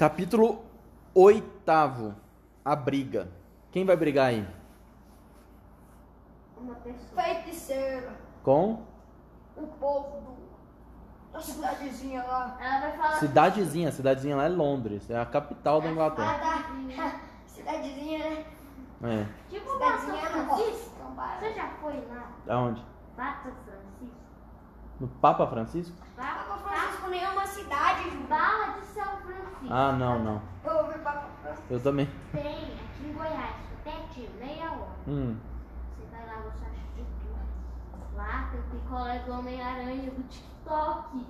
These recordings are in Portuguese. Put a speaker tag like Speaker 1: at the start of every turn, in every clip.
Speaker 1: Capítulo oitavo. A briga. Quem vai brigar aí?
Speaker 2: Uma pessoa.
Speaker 3: Feiticeira.
Speaker 1: Com?
Speaker 3: O povo do, da cidadezinha lá.
Speaker 2: Ela vai falar.
Speaker 1: Cidadezinha. A cidadezinha lá é Londres. É a capital da
Speaker 3: Ah,
Speaker 1: Inglaterra.
Speaker 3: tá. Cidadezinha, né?
Speaker 1: É.
Speaker 2: Tipo Papa
Speaker 3: Cidadezinha não.
Speaker 2: Francisco. Você já foi lá?
Speaker 1: Aonde?
Speaker 2: Papa Francisco?
Speaker 1: No Papa Francisco?
Speaker 3: Papa Francisco nem é uma cidade.
Speaker 2: Barra de.
Speaker 1: Ah, não, não.
Speaker 3: Eu ouvi Papa Francisco.
Speaker 1: Eu também.
Speaker 2: Tem aqui em Goiás, pertinho, meia hora.
Speaker 1: Hum.
Speaker 2: Você vai lá, você acha de tudo. Lá tem o picolé do Homem-Aranha do TikTok.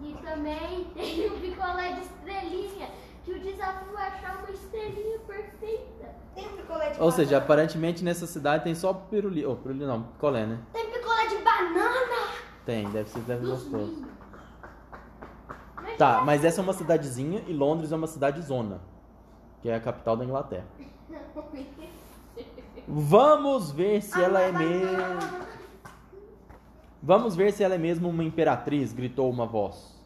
Speaker 2: E também tem o picolé de estrelinha. Que o desafio é achar uma estrelinha perfeita.
Speaker 3: Tem picolé de
Speaker 1: Ou seja,
Speaker 3: banana.
Speaker 1: aparentemente nessa cidade tem só pirulito. Oh, pirulito não, picolé, né?
Speaker 3: Tem picolé de banana.
Speaker 1: Tem, deve ser deve gostoso. Tá, mas essa é uma cidadezinha e Londres é uma cidade zona, que é a capital da Inglaterra. Vamos ver se ela é mesmo. Vamos ver se ela é mesmo uma imperatriz, gritou uma voz.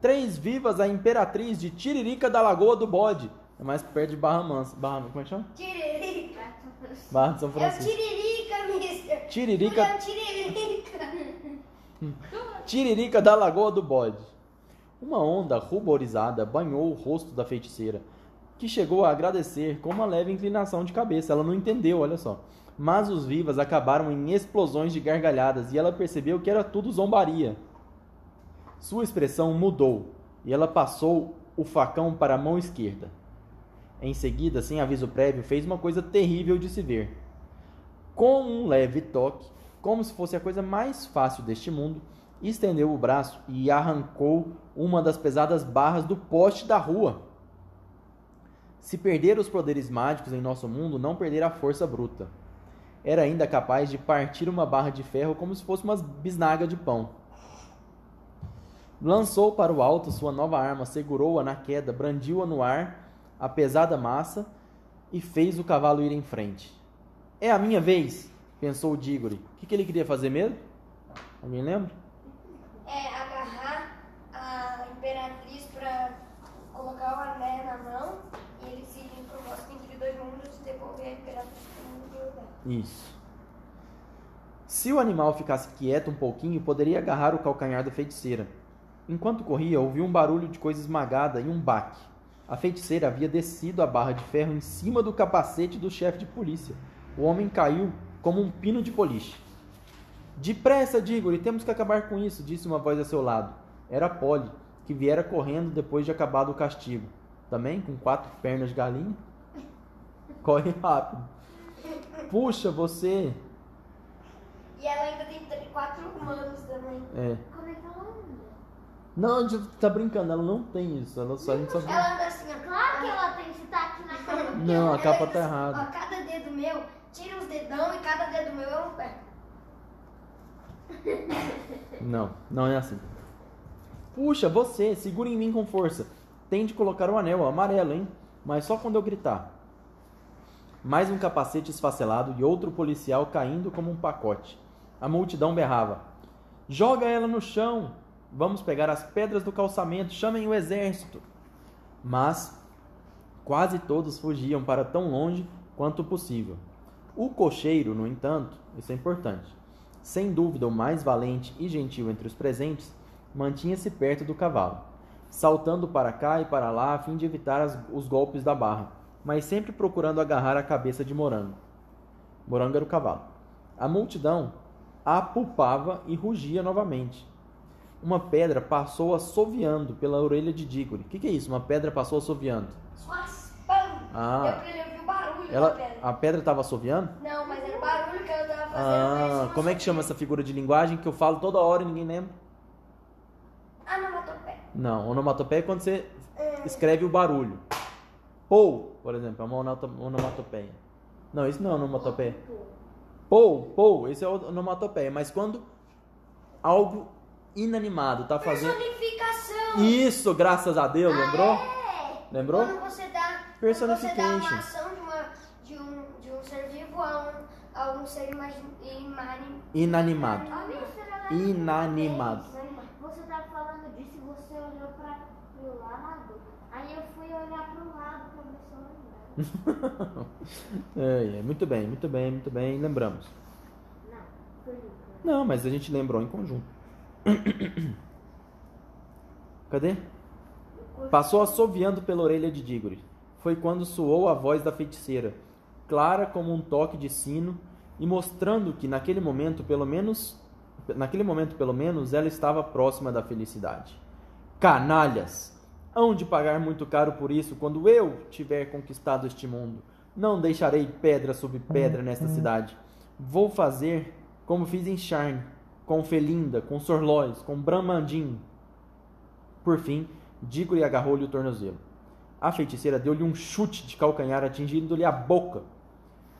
Speaker 1: Três vivas a imperatriz de Tiririca da Lagoa do Bode. É mais perto de Barra Mansa. Barra, como é que chama?
Speaker 3: Tiririca.
Speaker 1: Barra de São
Speaker 3: É o
Speaker 1: Francisco.
Speaker 3: Tiririca, mister.
Speaker 1: Tiririca,
Speaker 3: É Tiririca.
Speaker 1: Tiririca da Lagoa do Bode. Uma onda ruborizada banhou o rosto da feiticeira, que chegou a agradecer com uma leve inclinação de cabeça. Ela não entendeu, olha só. Mas os vivas acabaram em explosões de gargalhadas e ela percebeu que era tudo zombaria. Sua expressão mudou e ela passou o facão para a mão esquerda. Em seguida, sem aviso prévio, fez uma coisa terrível de se ver. Com um leve toque, como se fosse a coisa mais fácil deste mundo, estendeu o braço e arrancou uma das pesadas barras do poste da rua. Se perder os poderes mágicos em nosso mundo, não perder a força bruta. Era ainda capaz de partir uma barra de ferro como se fosse uma bisnaga de pão. Lançou para o alto sua nova arma, segurou-a na queda, brandiu-a no ar, a pesada massa, e fez o cavalo ir em frente. É a minha vez, pensou o Diggory. O que, que ele queria fazer mesmo? Alguém lembra?
Speaker 3: É agarrar a imperatriz pra colocar o anel na mão e eles irem pro bosque entre dois mundos e devolver a imperatriz pro mundo lugar.
Speaker 1: Isso. Se o animal ficasse quieto um pouquinho, poderia agarrar o calcanhar da feiticeira. Enquanto corria, ouviu um barulho de coisa esmagada e um baque. A feiticeira havia descido a barra de ferro em cima do capacete do chefe de polícia. O homem caiu como um pino de boliche. Depressa, Diggory, temos que acabar com isso, disse uma voz a seu lado. Era Polly, que viera correndo depois de acabado o castigo. Também com quatro pernas de galinha. Corre rápido. Puxa, você.
Speaker 3: E ela ainda tem quatro humanos também.
Speaker 1: É.
Speaker 2: Como é que ela anda?
Speaker 1: Não, a gente tá brincando, ela não tem isso. Ela só, a gente só...
Speaker 3: Ela anda assim, ó.
Speaker 2: Claro que ela tem, se tá aqui na cama.
Speaker 1: Não, a capa tá errada.
Speaker 3: Ó, cada dedo meu, tira os dedão e cada dedo meu é um pé.
Speaker 1: Não, não é assim. Puxa, você, segura em mim com força. Tente colocar o anel amarelo, hein? Mas só quando eu gritar. Mais um capacete esfacelado e outro policial caindo como um pacote. A multidão berrava: Joga ela no chão! Vamos pegar as pedras do calçamento, chamem o exército! Mas quase todos fugiam para tão longe quanto possível. O cocheiro, no entanto, isso é importante, sem dúvida o mais valente e gentil entre os presentes, mantinha-se perto do cavalo, saltando para cá e para lá a fim de evitar as- os golpes da barra, mas sempre procurando agarrar a cabeça de Morango. Morango era o cavalo. A multidão apupava e rugia novamente. Uma pedra passou assoviando pela orelha de Diggory. O que, que é isso? Uma pedra passou assoviando? Ah.
Speaker 3: Deu pra ele ouvir o barulho da
Speaker 1: Ela,
Speaker 3: pedra.
Speaker 1: a pedra estava assoviando?
Speaker 3: Não, mas era o barulho que ela tava fazendo.
Speaker 1: Ah, como é que chama essa figura de linguagem que eu falo toda hora e ninguém lembra?
Speaker 3: Onomatopeia.
Speaker 1: Não, onomatopeia é quando você escreve o barulho. Pou, por exemplo, é uma onomatopeia. Não, isso não é onomatopeia. Pou, pou, esse é onomatopeia. Mas quando algo inanimado tá fazendo.
Speaker 3: Personificação.
Speaker 1: Isso, graças a Deus, lembrou?
Speaker 3: É.
Speaker 1: Lembrou?
Speaker 3: Quando você dá,
Speaker 1: Personification.
Speaker 3: Quando você dá uma ação de, um, de um ser vivo a um, a um ser imagin, imani,
Speaker 1: Inanimado.
Speaker 2: Mister, ela-
Speaker 1: Inanimado.
Speaker 2: Você tá falando disso e você olhou pra pro lado. Aí eu fui olhar pro lado começou a.
Speaker 1: É, é, muito bem, muito bem, muito bem, lembramos.
Speaker 2: Não, foi Lucas.
Speaker 1: Não, mas a gente lembrou em conjunto. Cadê? Passou assoviando pela orelha de Diggory. Foi quando soou a voz da feiticeira, clara como um toque de sino, e mostrando que naquele momento, pelo menos, naquele momento, pelo menos, ela estava próxima da felicidade. Canalhas! Hão de pagar muito caro por isso quando eu tiver conquistado este mundo. Não deixarei pedra sobre pedra nesta cidade. Vou fazer como fiz em Sharn, com Felinda, com Sorlois, com Bramandin. Por fim, Diggory agarrou-lhe o tornozelo. A feiticeira deu-lhe um chute de calcanhar, atingindo-lhe a boca.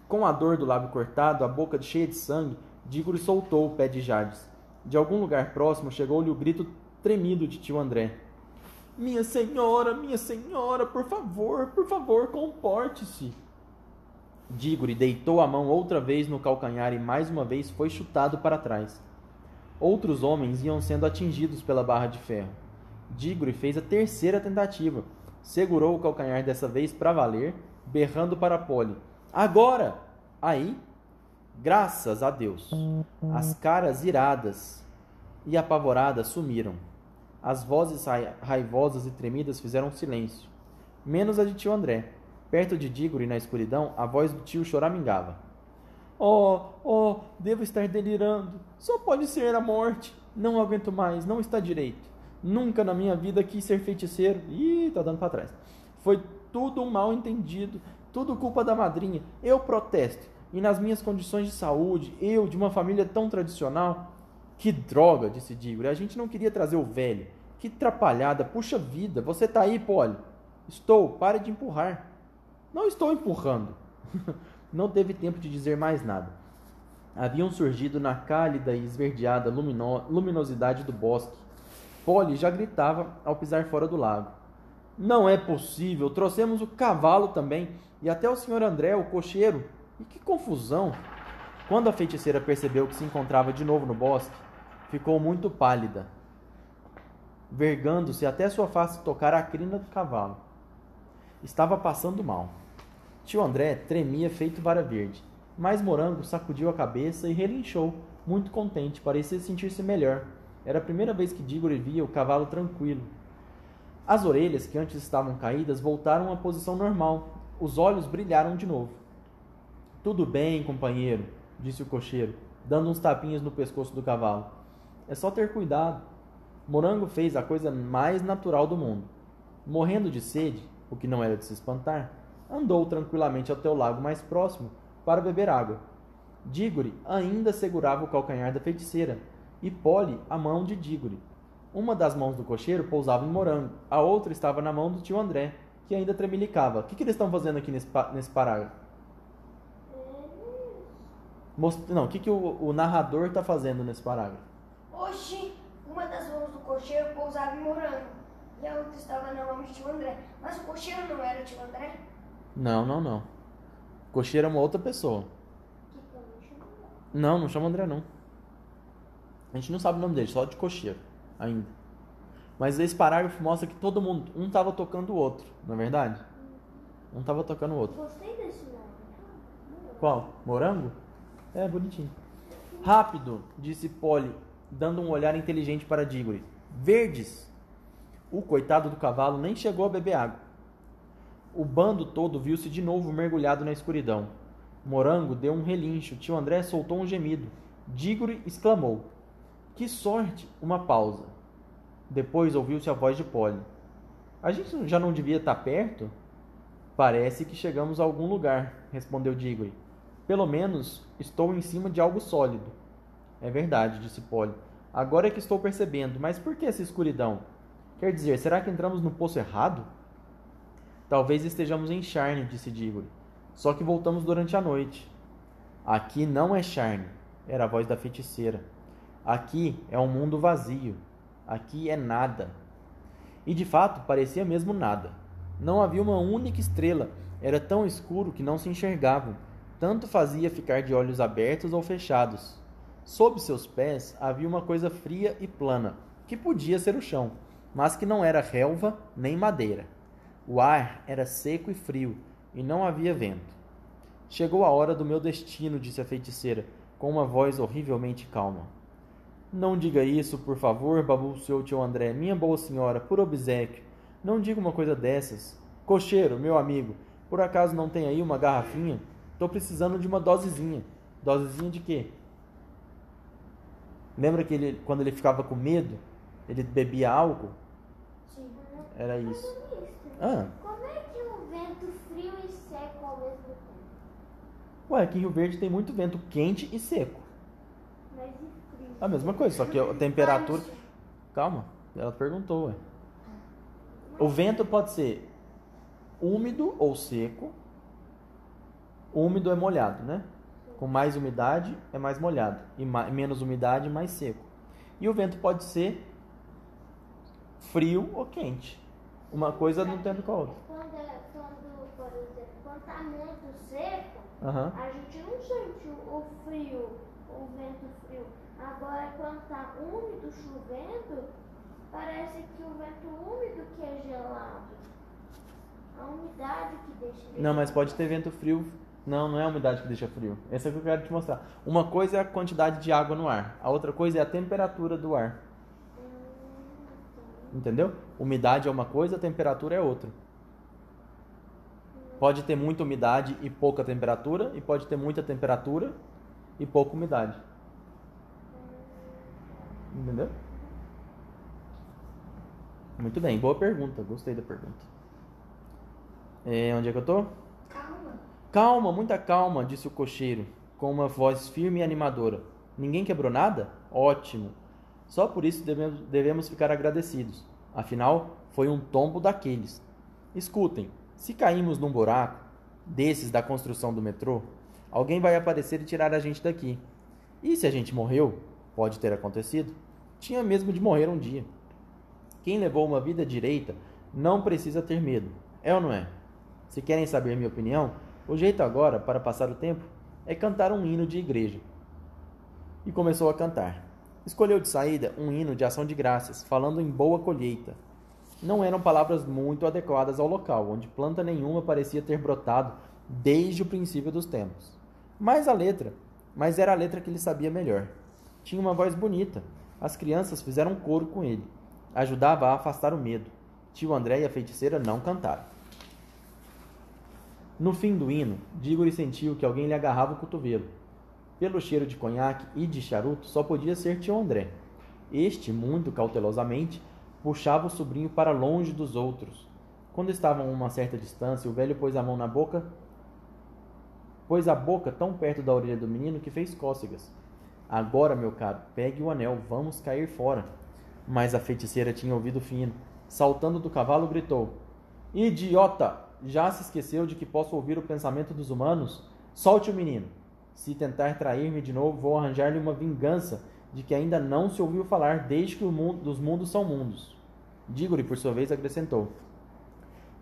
Speaker 1: Com a dor do lábio cortado, a boca cheia de sangue, Diggory soltou o pé de Jades. De algum lugar próximo chegou-lhe o grito tremido de tio André. Minha senhora, minha senhora, por favor, por favor, comporte-se. Diggory deitou a mão outra vez no calcanhar e mais uma vez foi chutado para trás. Outros homens iam sendo atingidos pela barra de ferro. Diggory fez a terceira tentativa. Segurou o calcanhar dessa vez para valer, berrando para Polly. Agora! Aí, graças a Deus, as caras iradas e apavoradas sumiram. As vozes rai- raivosas e tremidas fizeram silêncio, menos a de tio André. Perto de Diggory, na escuridão, a voz do tio choramingava. Oh, oh, devo estar delirando. Só pode ser a morte. Não aguento mais, não está direito. Nunca na minha vida quis ser feiticeiro. Ih, tá dando para trás. Foi tudo um mal entendido, tudo culpa da madrinha. Eu protesto. E nas minhas condições de saúde, eu, de uma família tão tradicional. Que droga, disse Diggory. A gente não queria trazer o velho. Que trapalhada. Puxa vida, você tá aí, Polly. Estou, pare de empurrar. Não estou empurrando. Não teve tempo de dizer mais nada. Haviam surgido na cálida e esverdeada lumino- luminosidade do bosque. Polly já gritava ao pisar fora do lago. Não é possível, trouxemos o cavalo também e até o senhor André, o cocheiro. E que confusão! Quando a feiticeira percebeu que se encontrava de novo no bosque, ficou muito pálida, vergando-se até sua face tocar a crina do cavalo. Estava passando mal. Tio André tremia feito vara verde, mas Morango sacudiu a cabeça e relinchou, muito contente, parecia sentir-se melhor. Era a primeira vez que Diggory via o cavalo tranquilo. As orelhas, que antes estavam caídas, voltaram à posição normal. Os olhos brilharam de novo. Tudo bem, companheiro, disse o cocheiro, dando uns tapinhas no pescoço do cavalo. É só ter cuidado. Morango fez a coisa mais natural do mundo. Morrendo de sede, o que não era de se espantar, andou tranquilamente até o lago mais próximo para beber água. Diggory ainda segurava o calcanhar da feiticeira e Polly a mão de Diggory. Uma das mãos do cocheiro pousava em Morango, a outra estava na mão do tio André, que ainda tremelicava. O que, que eles estão fazendo aqui nesse, nesse parágrafo? Most- Não, o que, que o, o narrador está fazendo nesse parágrafo?
Speaker 3: Oxi, uma das mãos do cocheiro pousava em morango e a outra estava na mão de tio André. Mas o cocheiro não era o tio André?
Speaker 1: Não, não, não. Cocheiro é uma outra pessoa. Não, não chama André, não. A gente não sabe o nome dele, só de cocheiro, ainda. Mas esse parágrafo mostra que todo mundo, um tava tocando o outro, não é verdade? Um tava tocando o outro.
Speaker 2: Gostei desse nome.
Speaker 1: Qual? Morango? É, bonitinho. Rápido, disse Polly, dando um olhar inteligente para Diggory. Verdes! O coitado do cavalo nem chegou a beber água. O bando todo viu-se de novo mergulhado na escuridão. Morango deu um relincho, tio André soltou um gemido. Diggory exclamou: Que sorte! Uma pausa. Depois ouviu-se a voz de Polly. A gente já não devia estar perto? Parece que chegamos a algum lugar, respondeu Diggory. Pelo menos estou em cima de algo sólido. É verdade, disse Polly. Agora é que estou percebendo, mas por que essa escuridão? Quer dizer, será que entramos no poço errado? Talvez estejamos em Charne, disse Diggory. Só que voltamos durante a noite. Aqui não é Charne, era a voz da feiticeira. Aqui é um mundo vazio. Aqui é nada. E de fato parecia mesmo nada. Não havia uma única estrela. Era tão escuro que não se enxergavam. Tanto fazia ficar de olhos abertos ou fechados. Sob seus pés havia uma coisa fria e plana, que podia ser o chão, mas que não era relva nem madeira. O ar era seco e frio, e não havia vento. Chegou a hora do meu destino, disse a feiticeira, com uma voz horrivelmente calma. Não diga isso, por favor, balbuciou tio André. Minha boa senhora, por obsequio. Não diga uma coisa dessas. Cocheiro, meu amigo, por acaso não tem aí uma garrafinha? Tô precisando de uma dosezinha. Dosezinha de quê? Lembra que ele, quando ele ficava com medo, ele bebia álcool?
Speaker 3: Sim.
Speaker 1: Era isso.
Speaker 2: Ministro,
Speaker 1: Ah,
Speaker 2: como é que o vento frio e seco ao mesmo tempo?
Speaker 1: ué, aqui em Rio Verde tem muito vento quente e seco.
Speaker 2: Mas e?
Speaker 1: A mesma coisa, só que a temperatura. Calma, ela perguntou, ué. O vento pode ser úmido ou seco. Úmido é molhado, né? Com mais umidade é mais molhado. E ma- menos umidade, mais seco. E o vento pode ser frio ou quente. Uma coisa não tem a ver com a outra.
Speaker 2: Quando, é- quando, por exemplo, quando tá muito seco,
Speaker 1: Aham.
Speaker 2: a gente não sente o frio, o vento frio. Agora, quando tá úmido, chovendo, parece que o vento úmido que é gelado. A umidade que deixa
Speaker 1: Não, mas pode ter vento frio. Não, não é a umidade que deixa frio. Essa é o que eu quero te mostrar. Uma coisa é a quantidade de água no ar. A outra coisa é a temperatura do ar. Entendeu? Umidade é uma coisa, temperatura é outra. Pode ter muita umidade e pouca temperatura, e pode ter muita temperatura e pouca umidade. Entendeu? Muito bem, boa pergunta. Gostei da pergunta. É, onde é que eu tô?
Speaker 3: Calma.
Speaker 1: Calma, muita calma, disse o cocheiro, com uma voz firme e animadora. Ninguém quebrou nada? Ótimo. Só por isso devemos, devemos ficar agradecidos. Afinal, foi um tombo daqueles. Escutem, se caímos num buraco desses da construção do metrô, alguém vai aparecer e tirar a gente daqui. E se a gente morreu? Pode ter acontecido. Tinha mesmo de morrer um dia. Quem levou uma vida direita não precisa ter medo, é ou não é? Se querem saber minha opinião, o jeito agora, para passar o tempo, é cantar um hino de igreja. E começou a cantar. Escolheu de saída um hino de ação de graças, falando em boa colheita. Não eram palavras muito adequadas ao local, onde planta nenhuma parecia ter brotado desde o princípio dos tempos. Mas a letra, mas era a letra que ele sabia melhor. Tinha uma voz bonita. As crianças fizeram coro com ele. Ajudava a afastar o medo. Tio André e a feiticeira não cantaram. No fim do hino, Diggory sentiu que alguém lhe agarrava o cotovelo. Pelo cheiro de conhaque e de charuto, só podia ser tio André. Este, muito cautelosamente, puxava o sobrinho para longe dos outros. Quando estavam a uma certa distância, o velho pôs a mão na boca, pôs a boca tão perto da orelha do menino que fez cócegas. Agora, meu caro, pegue o anel, vamos cair fora. Mas a feiticeira tinha ouvido fino. Saltando do cavalo, gritou: Idiota! Já se esqueceu de que posso ouvir o pensamento dos humanos? Solte o menino. Se tentar trair-me de novo, vou arranjar-lhe uma vingança de que ainda não se ouviu falar desde que o mundo, dos mundos são mundos. Diggory, por sua vez, acrescentou: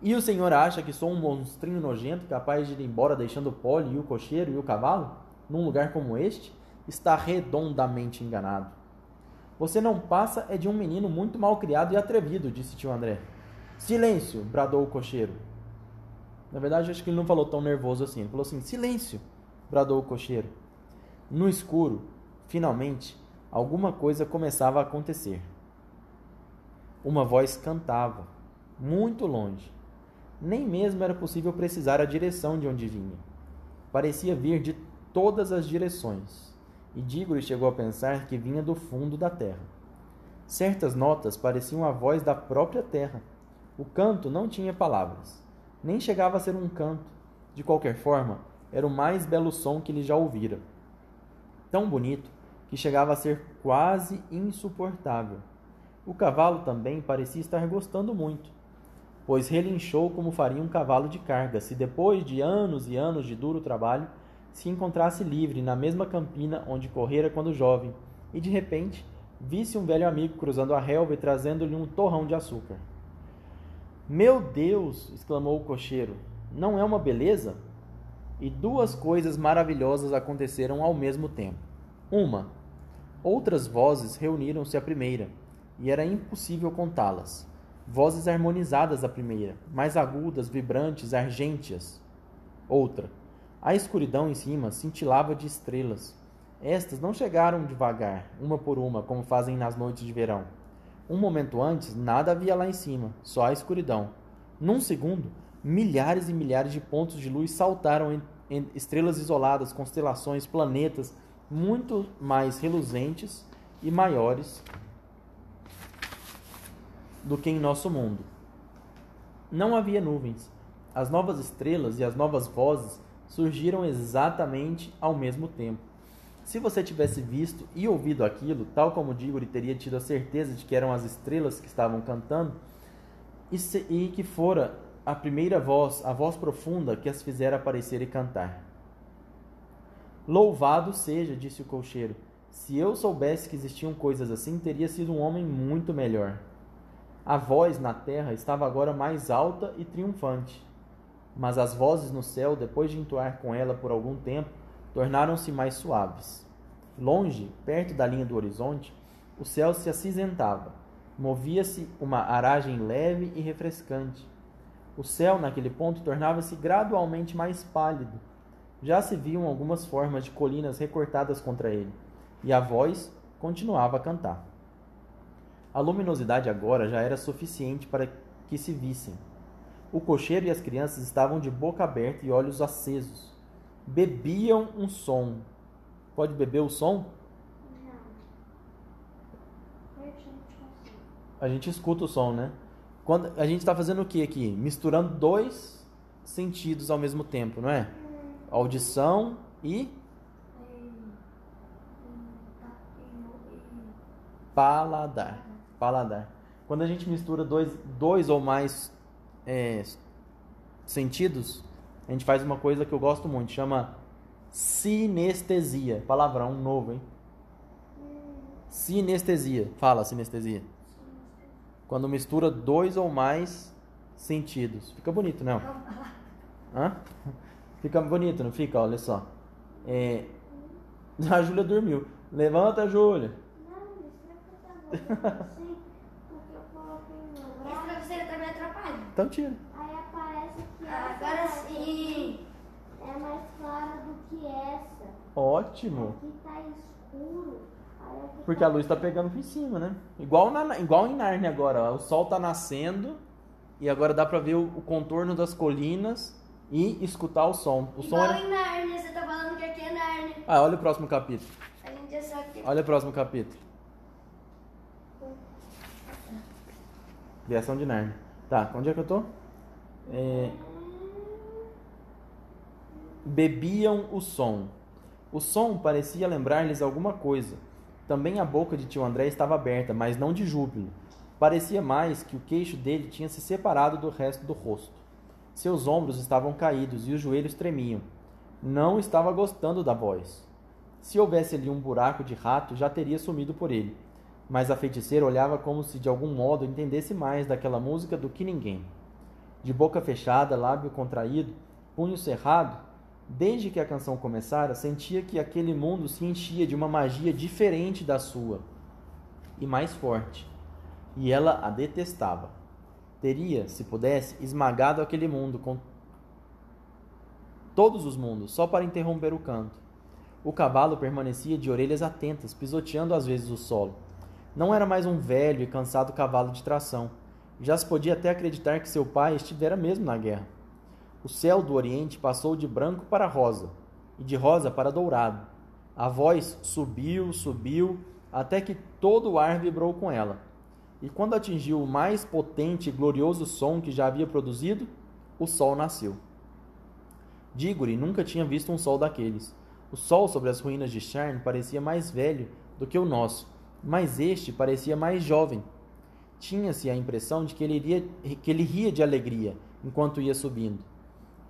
Speaker 1: E o senhor acha que sou um monstrinho nojento capaz de ir embora deixando o Polly e o cocheiro e o cavalo? Num lugar como este? Está redondamente enganado. Você não passa é de um menino muito mal criado e atrevido, disse tio André. Silêncio! bradou o cocheiro. Na verdade, acho que ele não falou tão nervoso assim. Ele falou assim: Silêncio! bradou o cocheiro. No escuro, finalmente, alguma coisa começava a acontecer. Uma voz cantava, muito longe. Nem mesmo era possível precisar a direção de onde vinha. Parecia vir de todas as direções, e Diggory chegou a pensar que vinha do fundo da terra. Certas notas pareciam a voz da própria terra. O canto não tinha palavras, nem chegava a ser um canto. De qualquer forma, era o mais belo som que ele já ouvira. Tão bonito que chegava a ser quase insuportável. O cavalo também parecia estar gostando muito, pois relinchou como faria um cavalo de carga se depois de anos e anos de duro trabalho se encontrasse livre na mesma campina onde correra quando jovem e de repente visse um velho amigo cruzando a relva e trazendo-lhe um torrão de açúcar. Meu Deus! exclamou o cocheiro. Não é uma beleza? E duas coisas maravilhosas aconteceram ao mesmo tempo. Uma, outras vozes reuniram-se à primeira, e era impossível contá-las. Vozes harmonizadas a primeira, mais agudas, vibrantes, argênteas. Outra. A escuridão em cima cintilava de estrelas. Estas não chegaram devagar, uma por uma, como fazem nas noites de verão. Um momento antes, nada havia lá em cima, só a escuridão. Num segundo, milhares e milhares de pontos de luz saltaram em, em estrelas isoladas, constelações, planetas muito mais reluzentes e maiores do que em nosso mundo. Não havia nuvens. As novas estrelas e as novas vozes surgiram exatamente ao mesmo tempo. Se você tivesse visto e ouvido aquilo, tal como Diggory teria tido a certeza de que eram as estrelas que estavam cantando, e, se, e que fora a primeira voz, a voz profunda que as fizera aparecer e cantar. Louvado seja, disse o cocheiro. Se eu soubesse que existiam coisas assim, teria sido um homem muito melhor. A voz na terra estava agora mais alta e triunfante. Mas as vozes no céu, depois de entoar com ela por algum tempo, tornaram-se mais suaves. Longe, perto da linha do horizonte, o céu se acinzentava. Movia-se uma aragem leve e refrescante. O céu, naquele ponto, tornava-se gradualmente mais pálido. Já se viam algumas formas de colinas recortadas contra ele, e a voz continuava a cantar. A luminosidade agora já era suficiente para que se vissem. O cocheiro e as crianças estavam de boca aberta e olhos acesos. Bebiam um som. Pode beber o som? A gente escuta o som, né? Quando a gente está fazendo o que aqui? Misturando dois sentidos ao mesmo tempo, não é? Audição e paladar paladar. Quando a gente mistura dois, dois ou mais é, sentidos, a gente faz uma coisa que eu gosto muito, chama sinestesia. Palavrão novo, hein? Sinestesia. Fala, sinestesia. Quando mistura dois ou mais sentidos. Fica bonito, não? Hã? Fica bonito, não fica? Olha só. É... A Júlia dormiu. Levanta, Júlia.
Speaker 2: Não,
Speaker 1: Então tira.
Speaker 2: Aí aparece que
Speaker 3: Agora
Speaker 2: essa
Speaker 3: sim.
Speaker 2: é mais clara do que essa.
Speaker 1: Ótimo.
Speaker 2: Aqui tá escuro. Aqui
Speaker 1: Porque
Speaker 2: tá
Speaker 1: a luz está pegando em cima, né? Igual, na, igual em Narnia agora. ó. O sol está nascendo e agora dá para ver o, o contorno das colinas e escutar o som. O som
Speaker 3: Igual
Speaker 1: era...
Speaker 3: em Nárnia, você tá falando que aqui é Nárnia.
Speaker 1: Ah, olha o próximo capítulo.
Speaker 3: A gente já sabe que
Speaker 1: Olha o próximo capítulo. Criação de Narnia. Tá, onde é que eu tô? É... Bebiam o som. O som parecia lembrar-lhes alguma coisa. Também a boca de tio André estava aberta, mas não de júbilo. Parecia mais que o queixo dele tinha se separado do resto do rosto. Seus ombros estavam caídos e os joelhos tremiam. Não estava gostando da voz. Se houvesse ali um buraco de rato, já teria sumido por ele. Mas a feiticeira olhava como se de algum modo entendesse mais daquela música do que ninguém. De boca fechada, lábio contraído, punho cerrado, desde que a canção começara, sentia que aquele mundo se enchia de uma magia diferente da sua e mais forte. E ela a detestava. Teria, se pudesse, esmagado aquele mundo com todos os mundos, só para interromper o canto. O cavalo permanecia de orelhas atentas, pisoteando às vezes o solo. Não era mais um velho e cansado cavalo de tração. Já se podia até acreditar que seu pai estivera mesmo na guerra. O céu do Oriente passou de branco para rosa, e de rosa para dourado. A voz subiu, subiu, até que todo o ar vibrou com ela. E quando atingiu o mais potente e glorioso som que já havia produzido, o sol nasceu. Diggory nunca tinha visto um sol daqueles. O sol sobre as ruínas de Sharn parecia mais velho do que o nosso, mas este parecia mais jovem. Tinha-se a impressão de que ele, iria, que ele ria de alegria enquanto ia subindo.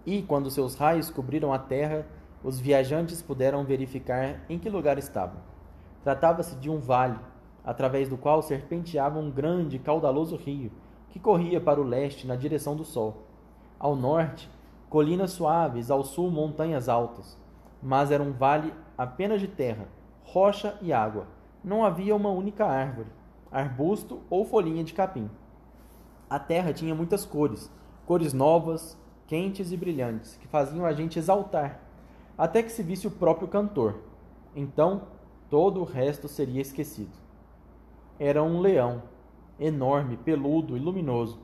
Speaker 1: E, quando seus raios cobriram a terra, os viajantes puderam verificar em que lugar estavam. Tratava-se de um vale, através do qual serpenteava um grande e caudaloso rio, que corria para o leste na direção do sol. Ao norte, colinas suaves, ao sul, montanhas altas. Mas era um vale apenas de terra, rocha e água. Não havia uma única árvore, arbusto ou folhinha de capim. A terra tinha muitas cores, cores novas, quentes e brilhantes, que faziam a gente exaltar, até que se visse o próprio cantor. Então, todo o resto seria esquecido. Era um leão, enorme, peludo e luminoso.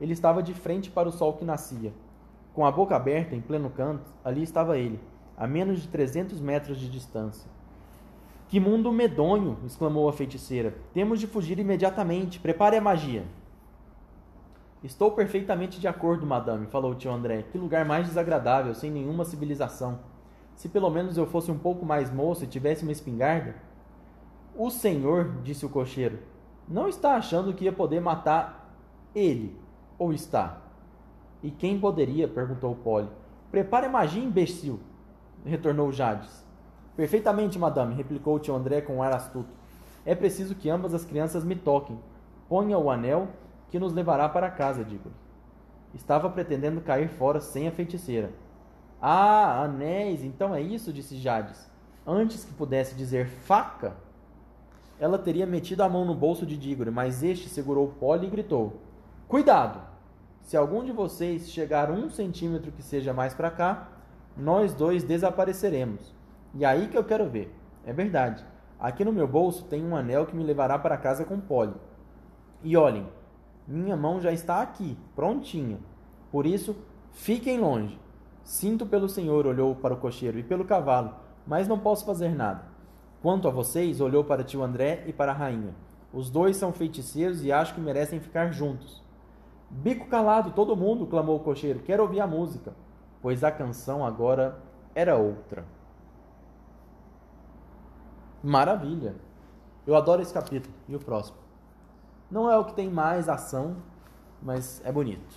Speaker 1: Ele estava de frente para o sol que nascia. Com a boca aberta, em pleno canto, ali estava ele, a menos de trezentos metros de distância. Que mundo medonho! exclamou a feiticeira. Temos de fugir imediatamente. Prepare a magia. Estou perfeitamente de acordo, madame, falou o tio André. Que lugar mais desagradável, sem nenhuma civilização. Se pelo menos eu fosse um pouco mais moço e tivesse uma espingarda. O senhor, disse o cocheiro, não está achando que ia poder matar ele, ou está? E quem poderia? perguntou Polly. Prepare a magia, imbecil, retornou Jades. Perfeitamente, madame, replicou o tio André com um ar astuto. É preciso que ambas as crianças me toquem. Ponha o anel que nos levará para casa, digo-lhe. Estava pretendendo cair fora sem a feiticeira. Ah, anéis, então é isso, disse Jades. Antes que pudesse dizer faca, ela teria metido a mão no bolso de Diggory, mas este segurou Polly e gritou: Cuidado! Se algum de vocês chegar um centímetro que seja mais para cá, nós dois desapareceremos. E aí que eu quero ver. É verdade. Aqui no meu bolso tem um anel que me levará para casa com Polly. E olhem, minha mão já está aqui, prontinha. Por isso, fiquem longe. Sinto pelo senhor, olhou para o cocheiro, e pelo cavalo, mas não posso fazer nada. Quanto a vocês, olhou para tio André e para a rainha. Os dois são feiticeiros e acho que merecem ficar juntos. Bico calado, todo mundo, clamou o cocheiro. Quero ouvir a música. Pois a canção agora era outra. Maravilha! Eu adoro esse capítulo. E o próximo? Não é o que tem mais ação, mas é bonito.